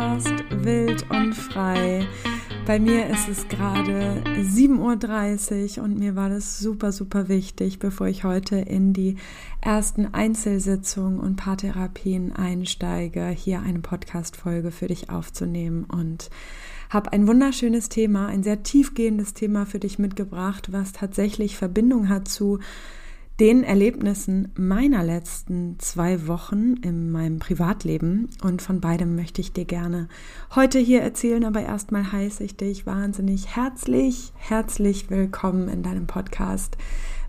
Podcast Wild und Frei. Bei mir ist es gerade 7.30 Uhr und mir war das super, super wichtig, bevor ich heute in die ersten Einzelsitzungen und Paartherapien einsteige, hier eine Podcast-Folge für dich aufzunehmen und habe ein wunderschönes Thema, ein sehr tiefgehendes Thema für dich mitgebracht, was tatsächlich Verbindung hat zu den Erlebnissen meiner letzten zwei Wochen in meinem Privatleben. Und von beidem möchte ich dir gerne heute hier erzählen. Aber erstmal heiße ich dich wahnsinnig herzlich, herzlich willkommen in deinem Podcast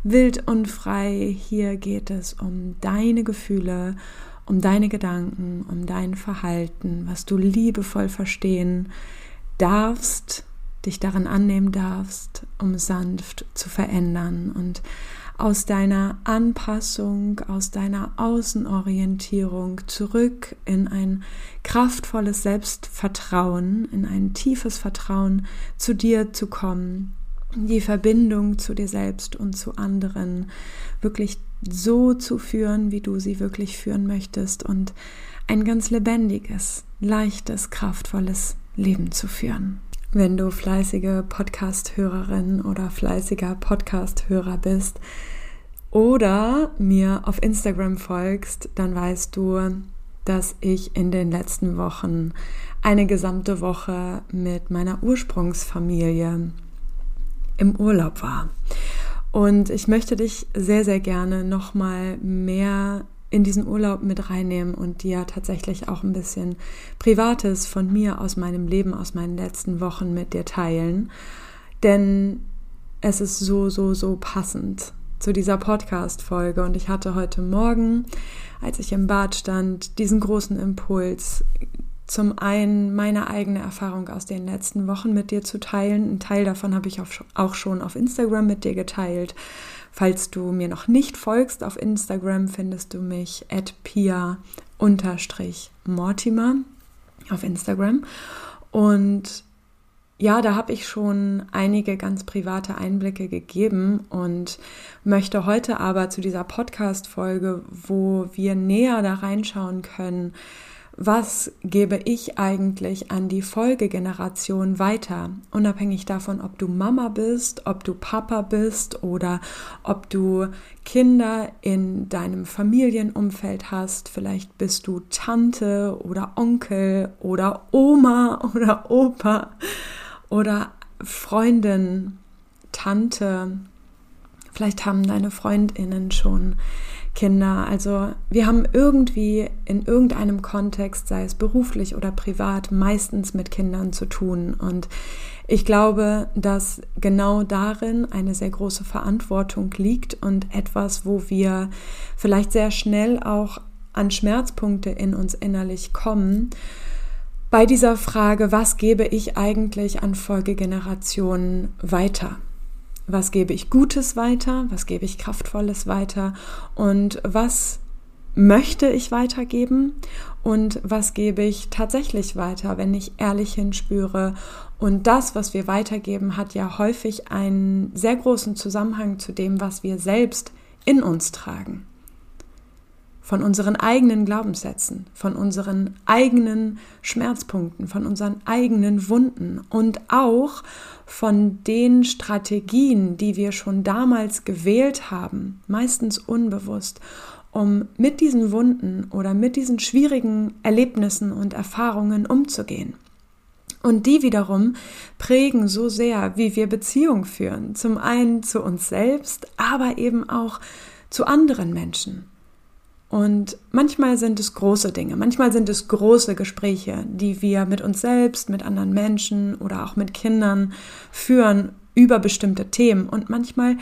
Wild und Frei. Hier geht es um deine Gefühle, um deine Gedanken, um dein Verhalten, was du liebevoll verstehen darfst, dich daran annehmen darfst, um sanft zu verändern und aus deiner Anpassung, aus deiner Außenorientierung zurück in ein kraftvolles Selbstvertrauen, in ein tiefes Vertrauen zu dir zu kommen, die Verbindung zu dir selbst und zu anderen wirklich so zu führen, wie du sie wirklich führen möchtest und ein ganz lebendiges, leichtes, kraftvolles Leben zu führen. Wenn du fleißige Podcast-Hörerin oder fleißiger Podcast-Hörer bist oder mir auf Instagram folgst, dann weißt du, dass ich in den letzten Wochen eine gesamte Woche mit meiner Ursprungsfamilie im Urlaub war. Und ich möchte dich sehr, sehr gerne nochmal mehr in diesen Urlaub mit reinnehmen und dir tatsächlich auch ein bisschen Privates von mir aus meinem Leben, aus meinen letzten Wochen mit dir teilen. Denn es ist so, so, so passend zu dieser Podcast-Folge. Und ich hatte heute Morgen, als ich im Bad stand, diesen großen Impuls, zum einen meine eigene Erfahrung aus den letzten Wochen mit dir zu teilen. Ein Teil davon habe ich auch schon auf Instagram mit dir geteilt. Falls du mir noch nicht folgst auf Instagram, findest du mich at pia-mortimer auf Instagram. Und ja, da habe ich schon einige ganz private Einblicke gegeben und möchte heute aber zu dieser Podcast-Folge, wo wir näher da reinschauen können, was gebe ich eigentlich an die Folgegeneration weiter, unabhängig davon, ob du Mama bist, ob du Papa bist oder ob du Kinder in deinem Familienumfeld hast, vielleicht bist du Tante oder Onkel oder Oma oder Opa oder Freundin, Tante, vielleicht haben deine Freundinnen schon Kinder. Also wir haben irgendwie in irgendeinem Kontext, sei es beruflich oder privat, meistens mit Kindern zu tun. Und ich glaube, dass genau darin eine sehr große Verantwortung liegt und etwas, wo wir vielleicht sehr schnell auch an Schmerzpunkte in uns innerlich kommen. Bei dieser Frage, was gebe ich eigentlich an Folgegenerationen weiter? was gebe ich Gutes weiter, was gebe ich Kraftvolles weiter und was möchte ich weitergeben und was gebe ich tatsächlich weiter, wenn ich ehrlich hinspüre. Und das, was wir weitergeben, hat ja häufig einen sehr großen Zusammenhang zu dem, was wir selbst in uns tragen von unseren eigenen Glaubenssätzen, von unseren eigenen Schmerzpunkten, von unseren eigenen Wunden und auch von den Strategien, die wir schon damals gewählt haben, meistens unbewusst, um mit diesen Wunden oder mit diesen schwierigen Erlebnissen und Erfahrungen umzugehen. Und die wiederum prägen so sehr, wie wir Beziehung führen. Zum einen zu uns selbst, aber eben auch zu anderen Menschen. Und manchmal sind es große Dinge, manchmal sind es große Gespräche, die wir mit uns selbst, mit anderen Menschen oder auch mit Kindern führen über bestimmte Themen. Und manchmal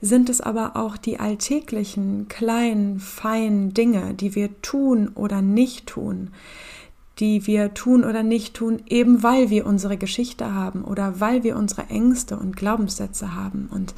sind es aber auch die alltäglichen, kleinen, feinen Dinge, die wir tun oder nicht tun, die wir tun oder nicht tun, eben weil wir unsere Geschichte haben oder weil wir unsere Ängste und Glaubenssätze haben. Und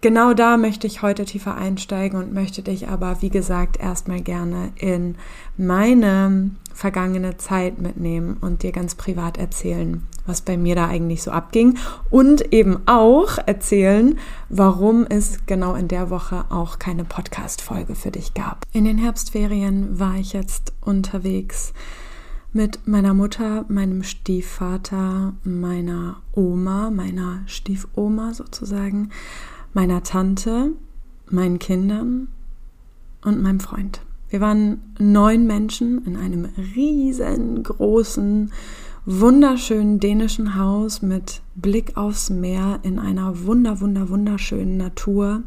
genau da möchte ich heute tiefer einsteigen und möchte dich aber, wie gesagt, erstmal gerne in meine vergangene Zeit mitnehmen und dir ganz privat erzählen, was bei mir da eigentlich so abging und eben auch erzählen, warum es genau in der Woche auch keine Podcast-Folge für dich gab. In den Herbstferien war ich jetzt unterwegs mit meiner Mutter, meinem Stiefvater, meiner Oma, meiner Stiefoma sozusagen, meiner Tante, meinen Kindern und meinem Freund. Wir waren neun Menschen in einem riesengroßen, wunderschönen dänischen Haus mit Blick aufs Meer in einer wunder, wunder, wunderschönen Natur.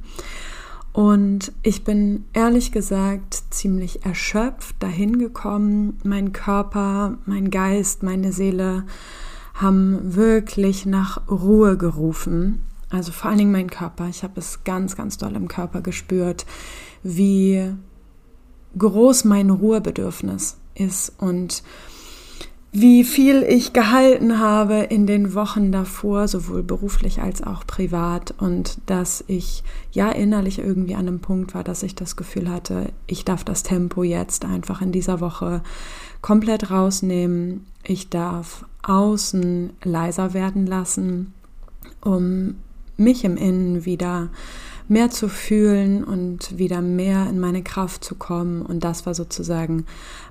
Und ich bin ehrlich gesagt ziemlich erschöpft dahin gekommen. Mein Körper, mein Geist, meine Seele haben wirklich nach Ruhe gerufen. Also vor allen Dingen mein Körper. Ich habe es ganz, ganz doll im Körper gespürt, wie groß mein Ruhebedürfnis ist und wie viel ich gehalten habe in den Wochen davor, sowohl beruflich als auch privat und dass ich ja innerlich irgendwie an einem Punkt war, dass ich das Gefühl hatte, ich darf das Tempo jetzt einfach in dieser Woche komplett rausnehmen. Ich darf außen leiser werden lassen, um mich im Innen wieder mehr zu fühlen und wieder mehr in meine Kraft zu kommen. Und das war sozusagen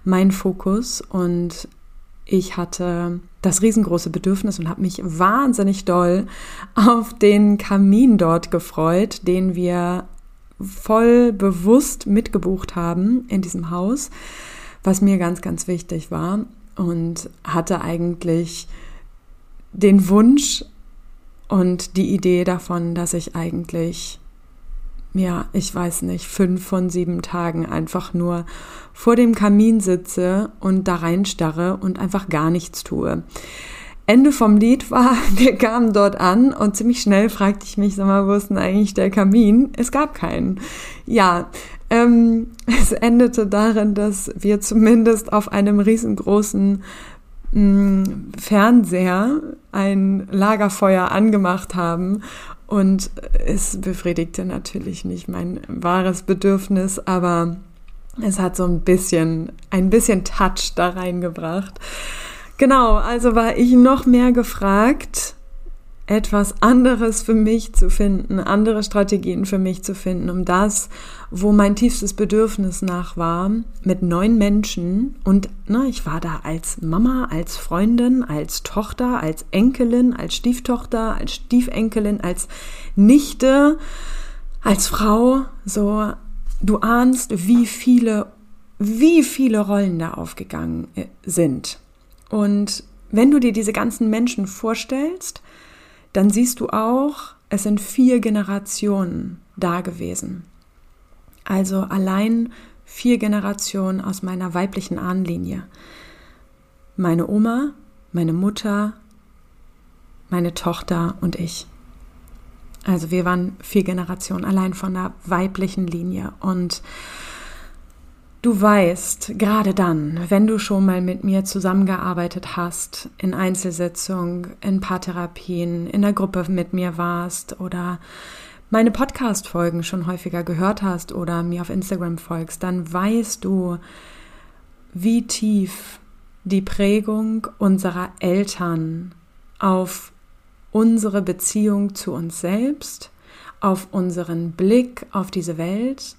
mein Fokus. Und ich hatte das riesengroße Bedürfnis und habe mich wahnsinnig doll auf den Kamin dort gefreut, den wir voll bewusst mitgebucht haben in diesem Haus, was mir ganz, ganz wichtig war und hatte eigentlich den Wunsch und die Idee davon, dass ich eigentlich ja, ich weiß nicht, fünf von sieben Tagen einfach nur vor dem Kamin sitze und da reinstarre und einfach gar nichts tue. Ende vom Lied war, wir kamen dort an und ziemlich schnell fragte ich mich, sag mal, wo ist denn eigentlich der Kamin? Es gab keinen. Ja, ähm, es endete darin, dass wir zumindest auf einem riesengroßen Fernseher ein Lagerfeuer angemacht haben und es befriedigte natürlich nicht mein wahres Bedürfnis, aber es hat so ein bisschen, ein bisschen Touch da reingebracht. Genau, also war ich noch mehr gefragt, etwas anderes für mich zu finden, andere Strategien für mich zu finden, um das, wo mein tiefstes Bedürfnis nach war, mit neun Menschen und ne, ich war da als Mama, als Freundin, als Tochter, als Enkelin, als Stieftochter, als Stiefenkelin, als Nichte, als Frau, so du ahnst, wie viele, wie viele Rollen da aufgegangen äh, sind. Und wenn du dir diese ganzen Menschen vorstellst, dann siehst du auch, es sind vier Generationen da gewesen. Also allein vier Generationen aus meiner weiblichen Ahnenlinie. Meine Oma, meine Mutter, meine Tochter und ich. Also wir waren vier Generationen allein von der weiblichen Linie. Und Du weißt, gerade dann, wenn du schon mal mit mir zusammengearbeitet hast, in Einzelsitzung, in Paartherapien, in der Gruppe mit mir warst oder meine Podcast-Folgen schon häufiger gehört hast oder mir auf Instagram folgst, dann weißt du, wie tief die Prägung unserer Eltern auf unsere Beziehung zu uns selbst, auf unseren Blick auf diese Welt,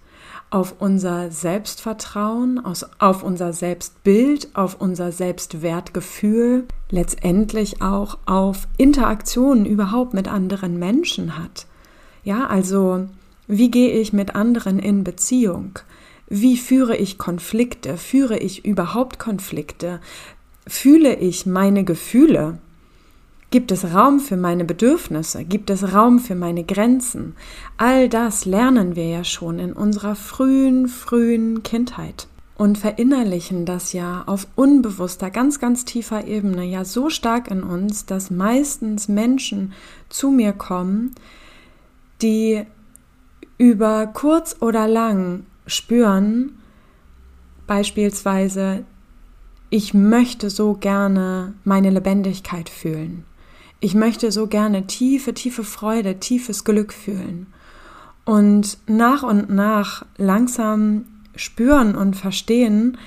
auf unser Selbstvertrauen, auf unser Selbstbild, auf unser Selbstwertgefühl, letztendlich auch auf Interaktionen überhaupt mit anderen Menschen hat. Ja, also wie gehe ich mit anderen in Beziehung? Wie führe ich Konflikte? Führe ich überhaupt Konflikte? Fühle ich meine Gefühle? Gibt es Raum für meine Bedürfnisse? Gibt es Raum für meine Grenzen? All das lernen wir ja schon in unserer frühen, frühen Kindheit und verinnerlichen das ja auf unbewusster, ganz, ganz tiefer Ebene ja so stark in uns, dass meistens Menschen zu mir kommen, die über kurz oder lang spüren, beispielsweise, ich möchte so gerne meine Lebendigkeit fühlen. Ich möchte so gerne tiefe, tiefe Freude, tiefes Glück fühlen. und nach und nach langsam spüren und verstehen,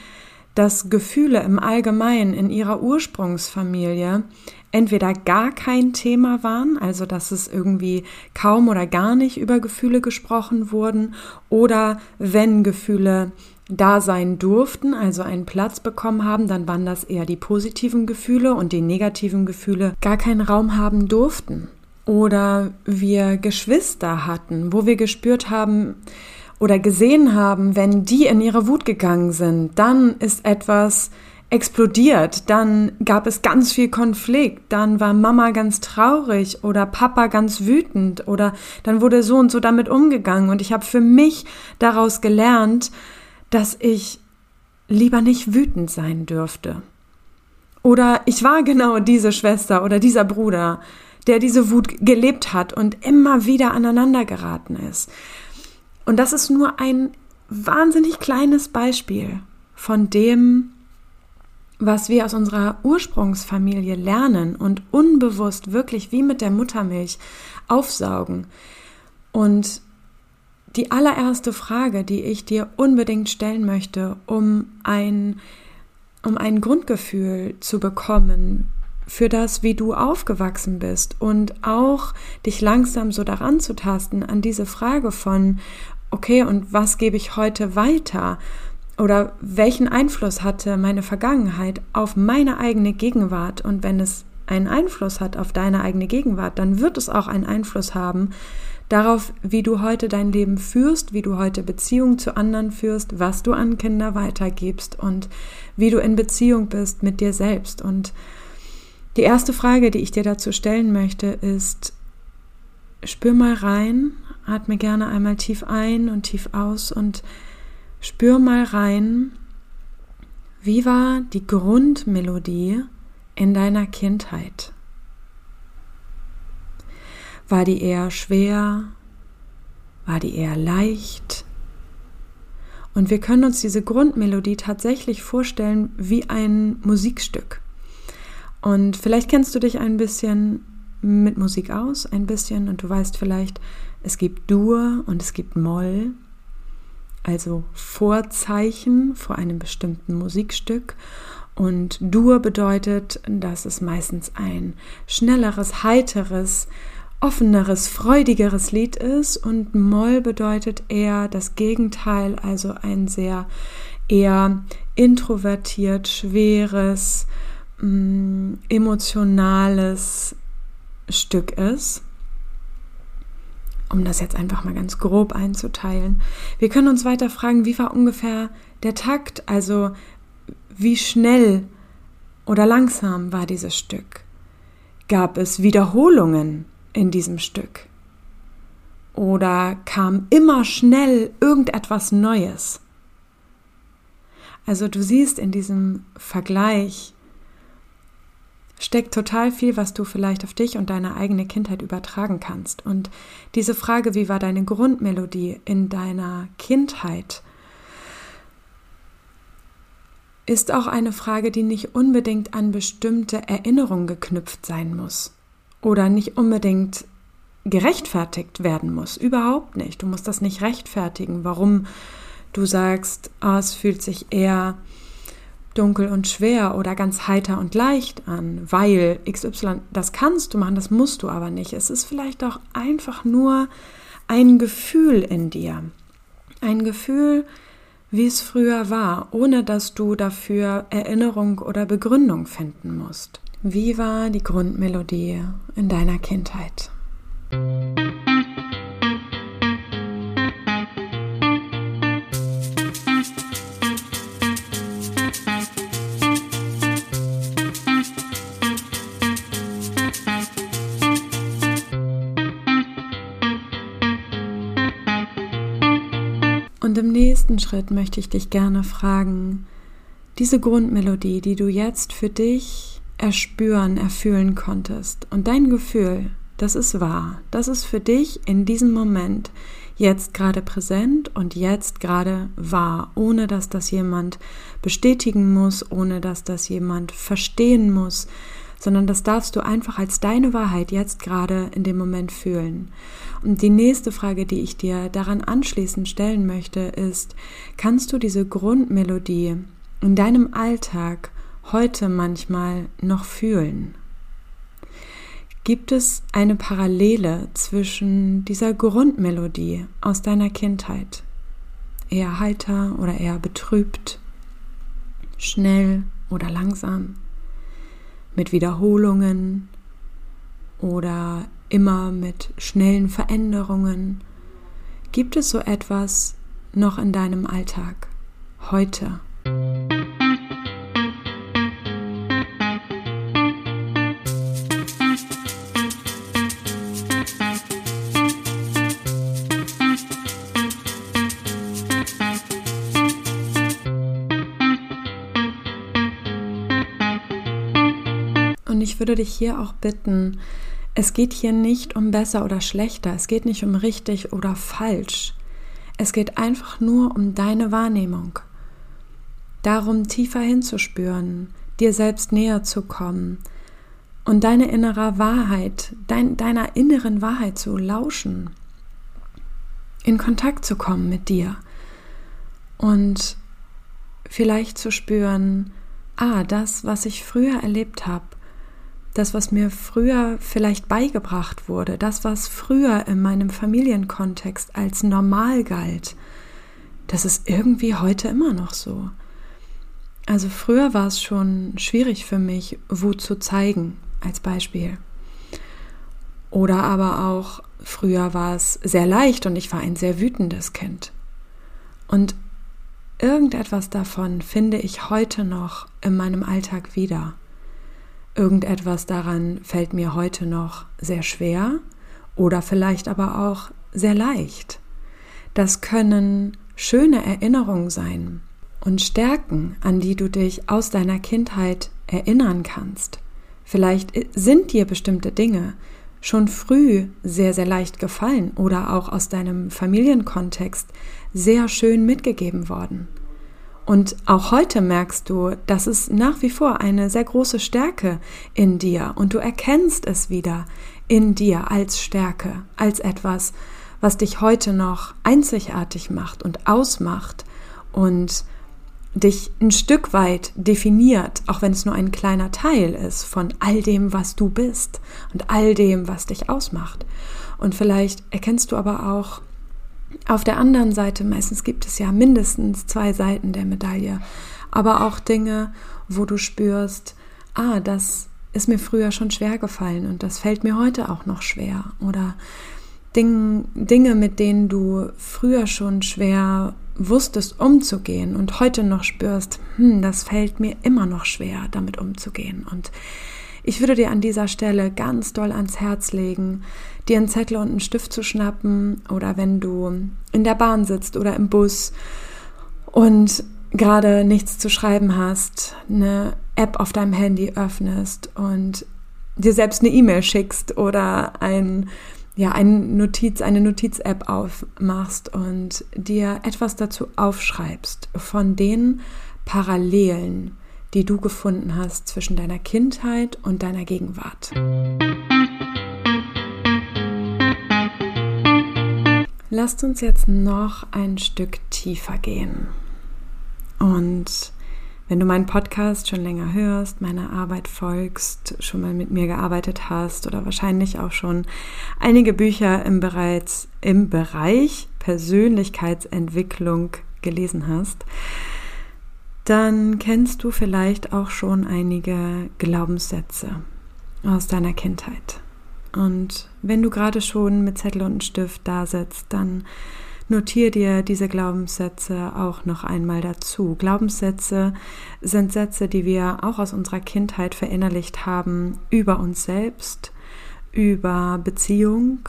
dass Gefühle im Allgemeinen in ihrer Ursprungsfamilie entweder gar kein Thema waren, also dass es irgendwie kaum oder gar nicht über Gefühle gesprochen wurden, oder wenn Gefühle da sein durften, also einen Platz bekommen haben, dann waren das eher die positiven Gefühle und die negativen Gefühle gar keinen Raum haben durften. Oder wir Geschwister hatten, wo wir gespürt haben, oder gesehen haben, wenn die in ihre Wut gegangen sind, dann ist etwas explodiert, dann gab es ganz viel Konflikt, dann war Mama ganz traurig oder Papa ganz wütend oder dann wurde so und so damit umgegangen und ich habe für mich daraus gelernt, dass ich lieber nicht wütend sein dürfte. Oder ich war genau diese Schwester oder dieser Bruder, der diese Wut gelebt hat und immer wieder aneinander geraten ist. Und das ist nur ein wahnsinnig kleines Beispiel von dem, was wir aus unserer Ursprungsfamilie lernen und unbewusst wirklich wie mit der Muttermilch aufsaugen. Und die allererste Frage, die ich dir unbedingt stellen möchte, um ein, um ein Grundgefühl zu bekommen für das, wie du aufgewachsen bist und auch dich langsam so daran zu tasten an diese Frage von, okay, und was gebe ich heute weiter? Oder welchen Einfluss hatte meine Vergangenheit auf meine eigene Gegenwart? Und wenn es einen Einfluss hat auf deine eigene Gegenwart, dann wird es auch einen Einfluss haben darauf, wie du heute dein Leben führst, wie du heute Beziehungen zu anderen führst, was du an Kinder weitergibst und wie du in Beziehung bist mit dir selbst. Und die erste Frage, die ich dir dazu stellen möchte, ist, spür mal rein, Atme gerne einmal tief ein und tief aus und spür mal rein, wie war die Grundmelodie in deiner Kindheit? War die eher schwer? War die eher leicht? Und wir können uns diese Grundmelodie tatsächlich vorstellen wie ein Musikstück. Und vielleicht kennst du dich ein bisschen mit Musik aus, ein bisschen, und du weißt vielleicht, es gibt Dur und es gibt Moll, also Vorzeichen vor einem bestimmten Musikstück. Und Dur bedeutet, dass es meistens ein schnelleres, heiteres, offeneres, freudigeres Lied ist. Und Moll bedeutet eher das Gegenteil, also ein sehr eher introvertiert, schweres, mm, emotionales Stück ist um das jetzt einfach mal ganz grob einzuteilen. Wir können uns weiter fragen, wie war ungefähr der Takt, also wie schnell oder langsam war dieses Stück? Gab es Wiederholungen in diesem Stück? Oder kam immer schnell irgendetwas Neues? Also du siehst in diesem Vergleich, steckt total viel, was du vielleicht auf dich und deine eigene Kindheit übertragen kannst. Und diese Frage, wie war deine Grundmelodie in deiner Kindheit, ist auch eine Frage, die nicht unbedingt an bestimmte Erinnerungen geknüpft sein muss oder nicht unbedingt gerechtfertigt werden muss. Überhaupt nicht. Du musst das nicht rechtfertigen, warum du sagst, oh, es fühlt sich eher dunkel und schwer oder ganz heiter und leicht an, weil XY, das kannst du machen, das musst du aber nicht. Es ist vielleicht auch einfach nur ein Gefühl in dir. Ein Gefühl, wie es früher war, ohne dass du dafür Erinnerung oder Begründung finden musst. Wie war die Grundmelodie in deiner Kindheit? Schritt möchte ich dich gerne fragen, diese Grundmelodie, die du jetzt für dich erspüren, erfühlen konntest. Und dein Gefühl, das ist wahr, das ist für dich in diesem Moment jetzt gerade präsent und jetzt gerade wahr, ohne dass das jemand bestätigen muss, ohne dass das jemand verstehen muss, sondern das darfst du einfach als deine Wahrheit jetzt gerade in dem Moment fühlen. Und die nächste Frage, die ich dir daran anschließend stellen möchte, ist, kannst du diese Grundmelodie in deinem Alltag heute manchmal noch fühlen? Gibt es eine Parallele zwischen dieser Grundmelodie aus deiner Kindheit? Eher heiter oder eher betrübt? Schnell oder langsam? Mit Wiederholungen oder immer mit schnellen Veränderungen? Gibt es so etwas noch in deinem Alltag heute? Würde dich hier auch bitten, es geht hier nicht um besser oder schlechter, es geht nicht um richtig oder falsch. Es geht einfach nur um deine Wahrnehmung. Darum tiefer hinzuspüren, dir selbst näher zu kommen und deine innere Wahrheit, dein, deiner inneren Wahrheit zu lauschen, in Kontakt zu kommen mit dir und vielleicht zu spüren, ah, das, was ich früher erlebt habe, das, was mir früher vielleicht beigebracht wurde, das, was früher in meinem Familienkontext als normal galt, das ist irgendwie heute immer noch so. Also früher war es schon schwierig für mich, Wut zu zeigen, als Beispiel. Oder aber auch früher war es sehr leicht und ich war ein sehr wütendes Kind. Und irgendetwas davon finde ich heute noch in meinem Alltag wieder. Irgendetwas daran fällt mir heute noch sehr schwer oder vielleicht aber auch sehr leicht. Das können schöne Erinnerungen sein und Stärken, an die du dich aus deiner Kindheit erinnern kannst. Vielleicht sind dir bestimmte Dinge schon früh sehr, sehr leicht gefallen oder auch aus deinem Familienkontext sehr schön mitgegeben worden. Und auch heute merkst du, das ist nach wie vor eine sehr große Stärke in dir und du erkennst es wieder in dir als Stärke, als etwas, was dich heute noch einzigartig macht und ausmacht und dich ein Stück weit definiert, auch wenn es nur ein kleiner Teil ist von all dem, was du bist und all dem, was dich ausmacht. Und vielleicht erkennst du aber auch auf der anderen Seite, meistens gibt es ja mindestens zwei Seiten der Medaille, aber auch Dinge, wo du spürst, ah, das ist mir früher schon schwer gefallen und das fällt mir heute auch noch schwer. Oder Ding, Dinge, mit denen du früher schon schwer wusstest umzugehen und heute noch spürst, hm, das fällt mir immer noch schwer, damit umzugehen. Und ich würde dir an dieser Stelle ganz doll ans Herz legen, dir einen Zettel und einen Stift zu schnappen oder wenn du in der Bahn sitzt oder im Bus und gerade nichts zu schreiben hast, eine App auf deinem Handy öffnest und dir selbst eine E-Mail schickst oder ein, ja, ein Notiz, eine Notiz-App aufmachst und dir etwas dazu aufschreibst von den Parallelen, die du gefunden hast zwischen deiner Kindheit und deiner Gegenwart. Lasst uns jetzt noch ein Stück tiefer gehen. Und wenn du meinen Podcast schon länger hörst, meiner Arbeit folgst, schon mal mit mir gearbeitet hast oder wahrscheinlich auch schon einige Bücher im, bereits, im Bereich Persönlichkeitsentwicklung gelesen hast, dann kennst du vielleicht auch schon einige Glaubenssätze aus deiner Kindheit. Und wenn du gerade schon mit Zettel und Stift da sitzt, dann notier dir diese Glaubenssätze auch noch einmal dazu. Glaubenssätze sind Sätze, die wir auch aus unserer Kindheit verinnerlicht haben über uns selbst, über Beziehung,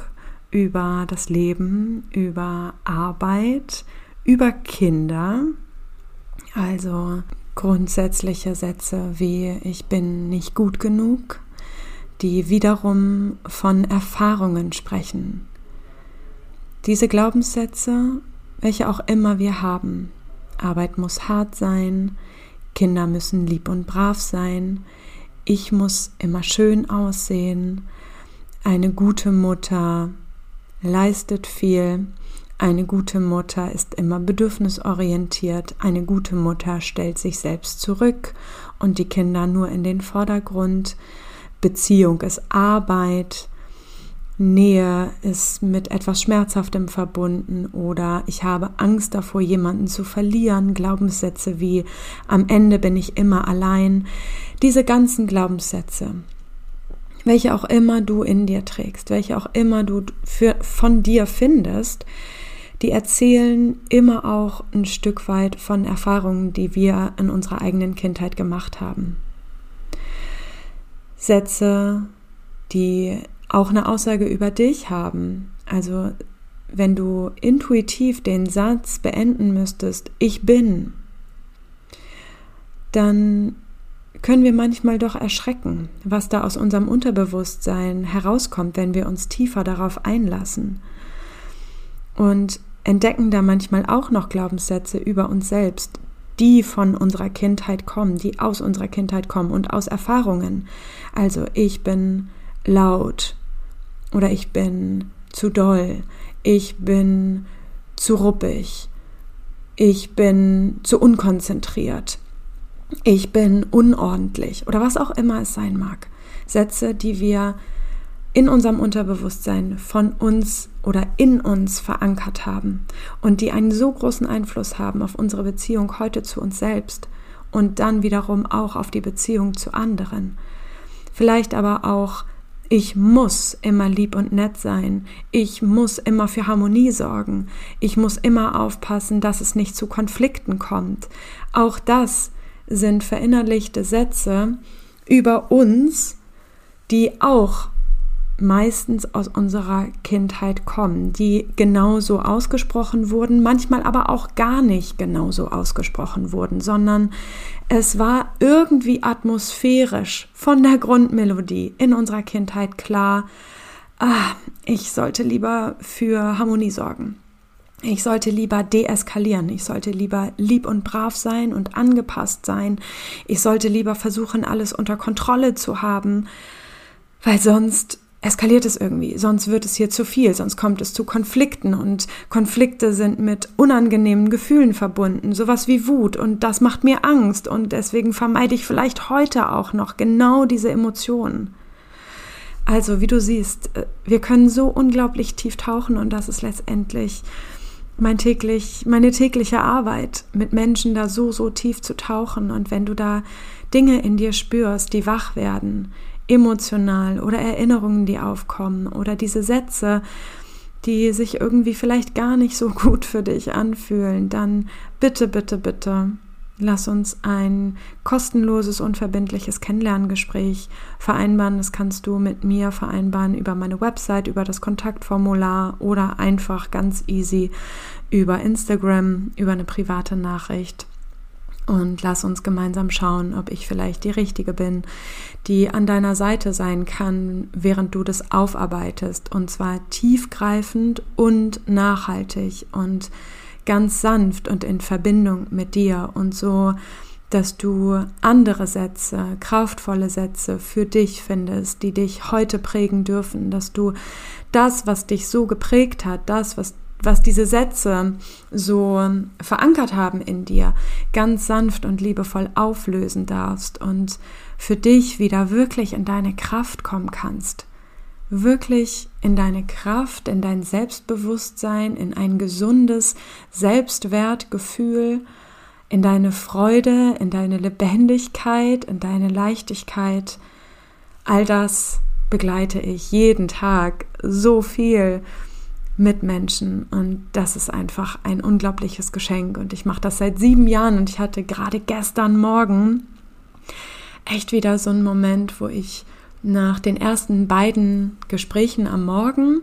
über das Leben, über Arbeit, über Kinder, also grundsätzliche Sätze wie ich bin nicht gut genug, die wiederum von Erfahrungen sprechen. Diese Glaubenssätze, welche auch immer wir haben, Arbeit muss hart sein, Kinder müssen lieb und brav sein, ich muss immer schön aussehen, eine gute Mutter leistet viel, eine gute Mutter ist immer bedürfnisorientiert, eine gute Mutter stellt sich selbst zurück und die Kinder nur in den Vordergrund, Beziehung ist Arbeit, Nähe ist mit etwas Schmerzhaftem verbunden oder ich habe Angst davor, jemanden zu verlieren. Glaubenssätze wie am Ende bin ich immer allein. Diese ganzen Glaubenssätze, welche auch immer du in dir trägst, welche auch immer du für, von dir findest, die erzählen immer auch ein Stück weit von Erfahrungen, die wir in unserer eigenen Kindheit gemacht haben. Sätze, die auch eine Aussage über dich haben. Also wenn du intuitiv den Satz beenden müsstest, ich bin, dann können wir manchmal doch erschrecken, was da aus unserem Unterbewusstsein herauskommt, wenn wir uns tiefer darauf einlassen. Und entdecken da manchmal auch noch Glaubenssätze über uns selbst, die von unserer Kindheit kommen, die aus unserer Kindheit kommen und aus Erfahrungen. Also ich bin laut, oder ich bin zu doll, ich bin zu ruppig, ich bin zu unkonzentriert, ich bin unordentlich oder was auch immer es sein mag. Sätze, die wir in unserem Unterbewusstsein von uns oder in uns verankert haben und die einen so großen Einfluss haben auf unsere Beziehung heute zu uns selbst und dann wiederum auch auf die Beziehung zu anderen. Vielleicht aber auch ich muss immer lieb und nett sein. Ich muss immer für Harmonie sorgen. Ich muss immer aufpassen, dass es nicht zu Konflikten kommt. Auch das sind verinnerlichte Sätze über uns, die auch meistens aus unserer Kindheit kommen, die genauso ausgesprochen wurden, manchmal aber auch gar nicht genauso ausgesprochen wurden, sondern es war irgendwie atmosphärisch von der Grundmelodie in unserer Kindheit klar, ah, ich sollte lieber für Harmonie sorgen. Ich sollte lieber deeskalieren. Ich sollte lieber lieb und brav sein und angepasst sein. Ich sollte lieber versuchen, alles unter Kontrolle zu haben, weil sonst eskaliert es irgendwie, sonst wird es hier zu viel, sonst kommt es zu Konflikten und Konflikte sind mit unangenehmen Gefühlen verbunden, sowas wie Wut und das macht mir Angst und deswegen vermeide ich vielleicht heute auch noch genau diese Emotionen. Also, wie du siehst, äh, wir können so unglaublich tief tauchen und das ist letztendlich mein täglich, meine tägliche Arbeit, mit Menschen da so, so tief zu tauchen. Und wenn du da Dinge in dir spürst, die wach werden, emotional oder Erinnerungen, die aufkommen oder diese Sätze, die sich irgendwie vielleicht gar nicht so gut für dich anfühlen, dann bitte, bitte, bitte lass uns ein kostenloses, unverbindliches Kennenlerngespräch vereinbaren. Das kannst du mit mir vereinbaren über meine Website, über das Kontaktformular oder einfach ganz easy über Instagram, über eine private Nachricht und lass uns gemeinsam schauen, ob ich vielleicht die Richtige bin, die an deiner Seite sein kann, während du das aufarbeitest. Und zwar tiefgreifend und nachhaltig und ganz sanft und in Verbindung mit dir und so, dass du andere Sätze, kraftvolle Sätze für dich findest, die dich heute prägen dürfen, dass du das, was dich so geprägt hat, das, was was diese Sätze so verankert haben in dir, ganz sanft und liebevoll auflösen darfst und für dich wieder wirklich in deine Kraft kommen kannst. Wirklich in deine Kraft, in dein Selbstbewusstsein, in ein gesundes Selbstwertgefühl, in deine Freude, in deine Lebendigkeit, in deine Leichtigkeit. All das begleite ich jeden Tag so viel Mitmenschen und das ist einfach ein unglaubliches Geschenk. Und ich mache das seit sieben Jahren. Und ich hatte gerade gestern Morgen echt wieder so einen Moment, wo ich nach den ersten beiden Gesprächen am Morgen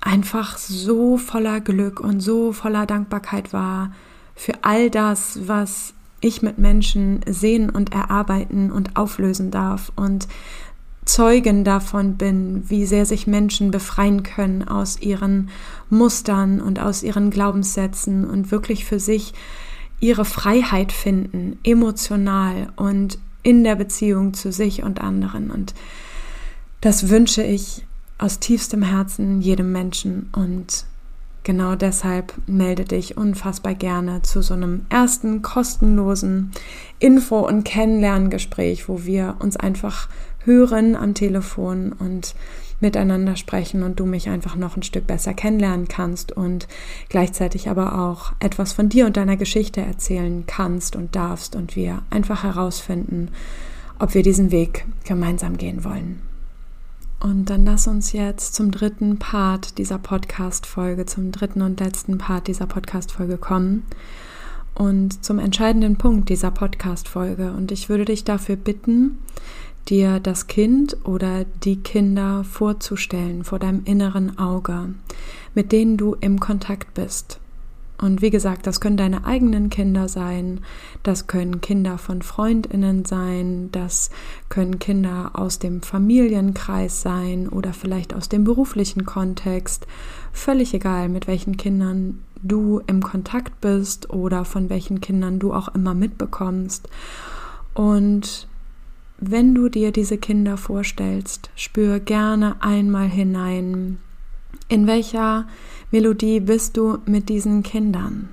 einfach so voller Glück und so voller Dankbarkeit war für all das, was ich mit Menschen sehen und erarbeiten und auflösen darf. Und Zeugen davon bin, wie sehr sich Menschen befreien können aus ihren Mustern und aus ihren Glaubenssätzen und wirklich für sich ihre Freiheit finden, emotional und in der Beziehung zu sich und anderen. Und das wünsche ich aus tiefstem Herzen jedem Menschen. Und genau deshalb melde dich unfassbar gerne zu so einem ersten kostenlosen Info- und Kennenlerngespräch, wo wir uns einfach hören am Telefon und miteinander sprechen und du mich einfach noch ein Stück besser kennenlernen kannst und gleichzeitig aber auch etwas von dir und deiner Geschichte erzählen kannst und darfst und wir einfach herausfinden, ob wir diesen Weg gemeinsam gehen wollen. Und dann lass uns jetzt zum dritten Part dieser Podcast-Folge, zum dritten und letzten Part dieser Podcast-Folge kommen und zum entscheidenden Punkt dieser Podcast-Folge. Und ich würde dich dafür bitten, dir das Kind oder die Kinder vorzustellen vor deinem inneren Auge, mit denen du im Kontakt bist. Und wie gesagt, das können deine eigenen Kinder sein, das können Kinder von Freundinnen sein, das können Kinder aus dem Familienkreis sein oder vielleicht aus dem beruflichen Kontext. Völlig egal, mit welchen Kindern du im Kontakt bist oder von welchen Kindern du auch immer mitbekommst. Und wenn du dir diese Kinder vorstellst, spür gerne einmal hinein, in welcher Melodie bist du mit diesen Kindern?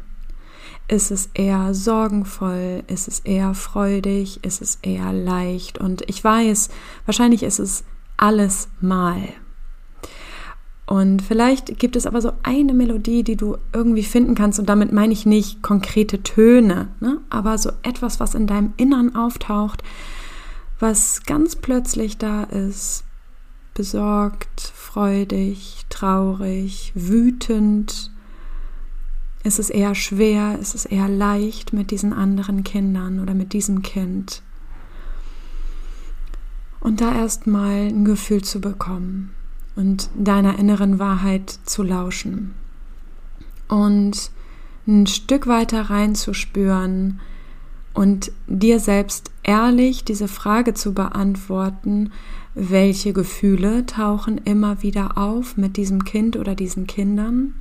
Ist es eher sorgenvoll? Ist es eher freudig? Ist es eher leicht? Und ich weiß, wahrscheinlich ist es alles mal. Und vielleicht gibt es aber so eine Melodie, die du irgendwie finden kannst. Und damit meine ich nicht konkrete Töne, ne? aber so etwas, was in deinem Innern auftaucht, was ganz plötzlich da ist, besorgt, freudig, traurig, wütend? Ist es eher schwer? Ist es eher leicht mit diesen anderen Kindern oder mit diesem Kind? Und da erstmal ein Gefühl zu bekommen und deiner inneren Wahrheit zu lauschen. Und ein Stück weiter reinzuspüren und dir selbst ehrlich diese Frage zu beantworten, welche Gefühle tauchen immer wieder auf mit diesem Kind oder diesen Kindern?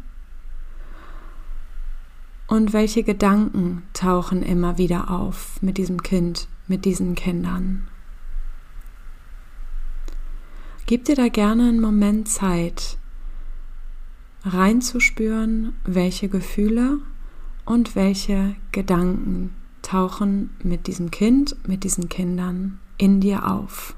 Und welche Gedanken tauchen immer wieder auf mit diesem Kind, mit diesen Kindern? Gib dir da gerne einen Moment Zeit, reinzuspüren, welche Gefühle und welche Gedanken tauchen mit diesem Kind, mit diesen Kindern in dir auf.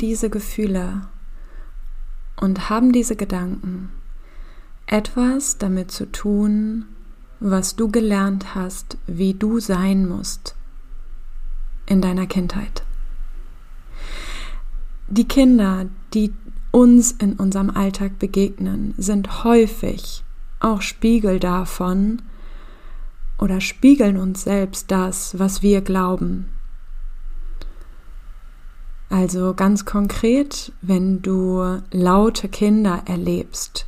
Diese Gefühle und haben diese Gedanken etwas damit zu tun, was du gelernt hast, wie du sein musst in deiner Kindheit. Die Kinder, die uns in unserem Alltag begegnen, sind häufig auch Spiegel davon oder spiegeln uns selbst das, was wir glauben. Also ganz konkret, wenn du laute Kinder erlebst,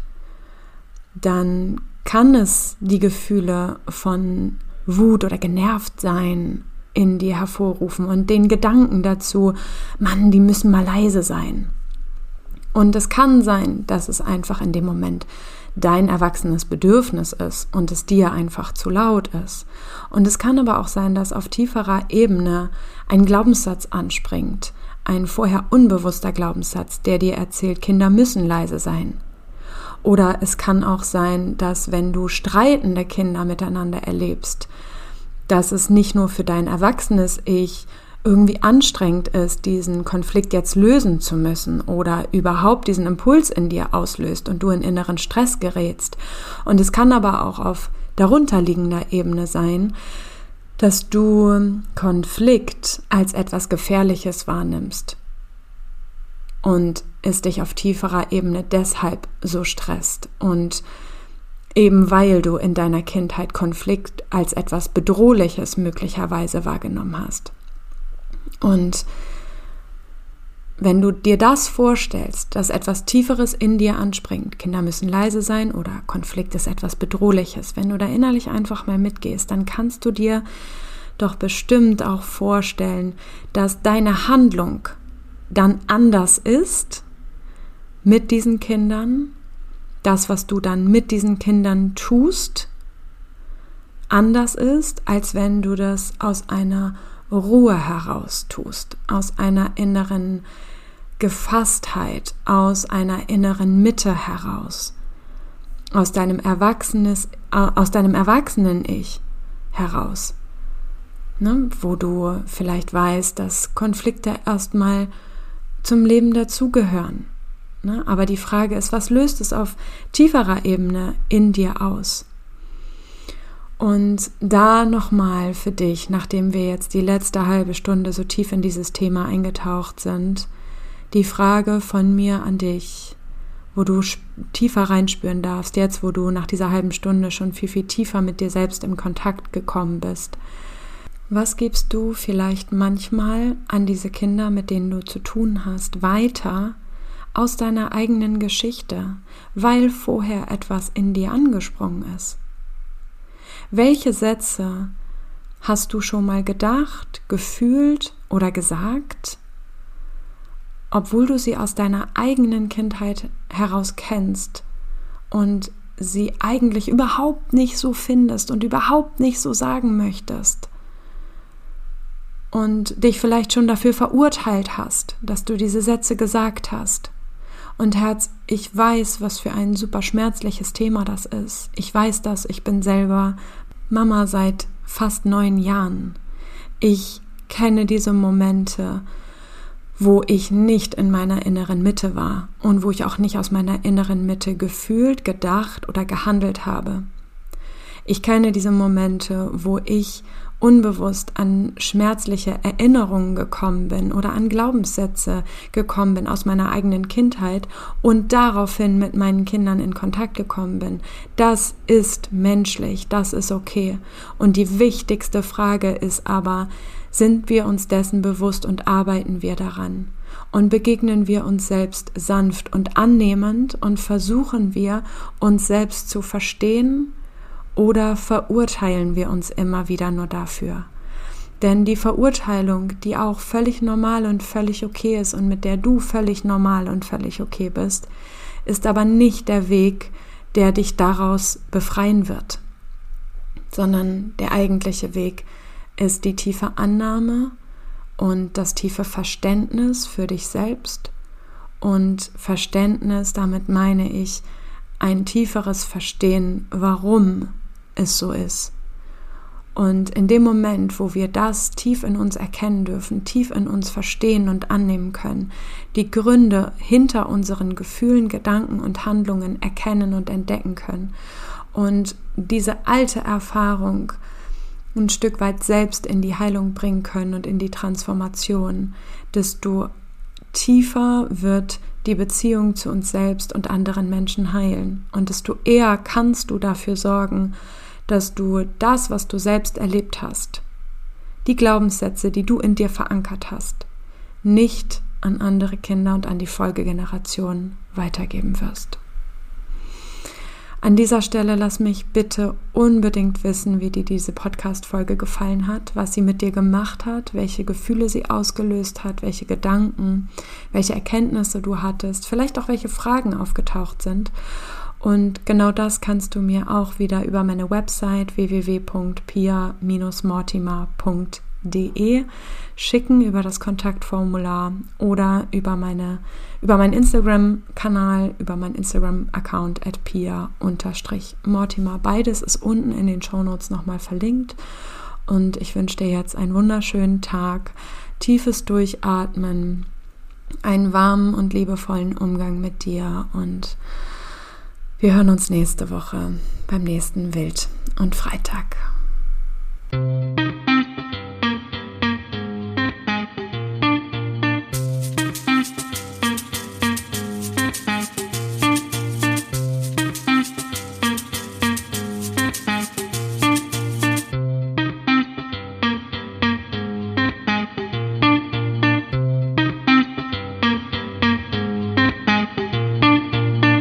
dann kann es die Gefühle von Wut oder genervt sein in dir hervorrufen und den Gedanken dazu, Mann, die müssen mal leise sein. Und es kann sein, dass es einfach in dem Moment dein erwachsenes Bedürfnis ist und es dir einfach zu laut ist. Und es kann aber auch sein, dass auf tieferer Ebene ein Glaubenssatz anspringt, ein vorher unbewusster Glaubenssatz, der dir erzählt, Kinder müssen leise sein. Oder es kann auch sein, dass wenn du streitende Kinder miteinander erlebst, dass es nicht nur für dein erwachsenes Ich irgendwie anstrengend ist, diesen Konflikt jetzt lösen zu müssen oder überhaupt diesen Impuls in dir auslöst und du in inneren Stress gerätst. Und es kann aber auch auf darunterliegender Ebene sein, dass du Konflikt als etwas Gefährliches wahrnimmst und es dich auf tieferer Ebene deshalb so stresst und eben weil du in deiner Kindheit Konflikt als etwas Bedrohliches möglicherweise wahrgenommen hast. Und wenn du dir das vorstellst, dass etwas Tieferes in dir anspringt, Kinder müssen leise sein oder Konflikt ist etwas Bedrohliches, wenn du da innerlich einfach mal mitgehst, dann kannst du dir doch bestimmt auch vorstellen, dass deine Handlung dann anders ist mit diesen Kindern, das, was du dann mit diesen Kindern tust, anders ist, als wenn du das aus einer Ruhe heraus tust, aus einer inneren Gefasstheit, aus einer inneren Mitte heraus, aus deinem Erwachsenes, aus deinem Erwachsenen-Ich heraus. Ne? Wo du vielleicht weißt, dass Konflikte erstmal zum Leben dazugehören. Ne? Aber die Frage ist, was löst es auf tieferer Ebene in dir aus? Und da nochmal für dich, nachdem wir jetzt die letzte halbe Stunde so tief in dieses Thema eingetaucht sind, die Frage von mir an dich, wo du tiefer reinspüren darfst, jetzt wo du nach dieser halben Stunde schon viel, viel tiefer mit dir selbst im Kontakt gekommen bist. Was gibst du vielleicht manchmal an diese Kinder, mit denen du zu tun hast, weiter aus deiner eigenen Geschichte, weil vorher etwas in dir angesprungen ist? Welche Sätze hast du schon mal gedacht, gefühlt oder gesagt, obwohl du sie aus deiner eigenen Kindheit heraus kennst und sie eigentlich überhaupt nicht so findest und überhaupt nicht so sagen möchtest und dich vielleicht schon dafür verurteilt hast, dass du diese Sätze gesagt hast. Und Herz, ich weiß, was für ein super schmerzliches Thema das ist. Ich weiß das, ich bin selber Mama seit fast neun Jahren. Ich kenne diese Momente, wo ich nicht in meiner inneren Mitte war und wo ich auch nicht aus meiner inneren Mitte gefühlt, gedacht oder gehandelt habe. Ich kenne diese Momente, wo ich unbewusst an schmerzliche Erinnerungen gekommen bin oder an Glaubenssätze gekommen bin aus meiner eigenen Kindheit und daraufhin mit meinen Kindern in Kontakt gekommen bin. Das ist menschlich, das ist okay. Und die wichtigste Frage ist aber, sind wir uns dessen bewusst und arbeiten wir daran? Und begegnen wir uns selbst sanft und annehmend und versuchen wir, uns selbst zu verstehen oder verurteilen wir uns immer wieder nur dafür? Denn die Verurteilung, die auch völlig normal und völlig okay ist und mit der du völlig normal und völlig okay bist, ist aber nicht der Weg, der dich daraus befreien wird, sondern der eigentliche Weg ist die tiefe Annahme und das tiefe Verständnis für dich selbst. Und Verständnis, damit meine ich ein tieferes Verstehen, warum es so ist. Und in dem Moment, wo wir das tief in uns erkennen dürfen, tief in uns verstehen und annehmen können, die Gründe hinter unseren Gefühlen, Gedanken und Handlungen erkennen und entdecken können und diese alte Erfahrung ein Stück weit selbst in die Heilung bringen können und in die Transformation, desto tiefer wird die Beziehung zu uns selbst und anderen Menschen heilen und desto eher kannst du dafür sorgen, dass du das, was du selbst erlebt hast, die Glaubenssätze, die du in dir verankert hast, nicht an andere Kinder und an die Folgegenerationen weitergeben wirst. An dieser Stelle lass mich bitte unbedingt wissen, wie dir diese Podcast-Folge gefallen hat, was sie mit dir gemacht hat, welche Gefühle sie ausgelöst hat, welche Gedanken, welche Erkenntnisse du hattest, vielleicht auch welche Fragen aufgetaucht sind. Und genau das kannst du mir auch wieder über meine Website www.pia-mortimer.de schicken über das Kontaktformular oder über meine über meinen Instagram-Kanal, über meinen Instagram-Account at pia-mortimer. Beides ist unten in den Shownotes nochmal verlinkt. Und ich wünsche dir jetzt einen wunderschönen Tag, tiefes Durchatmen, einen warmen und liebevollen Umgang mit dir und wir hören uns nächste Woche beim nächsten Wild und Freitag.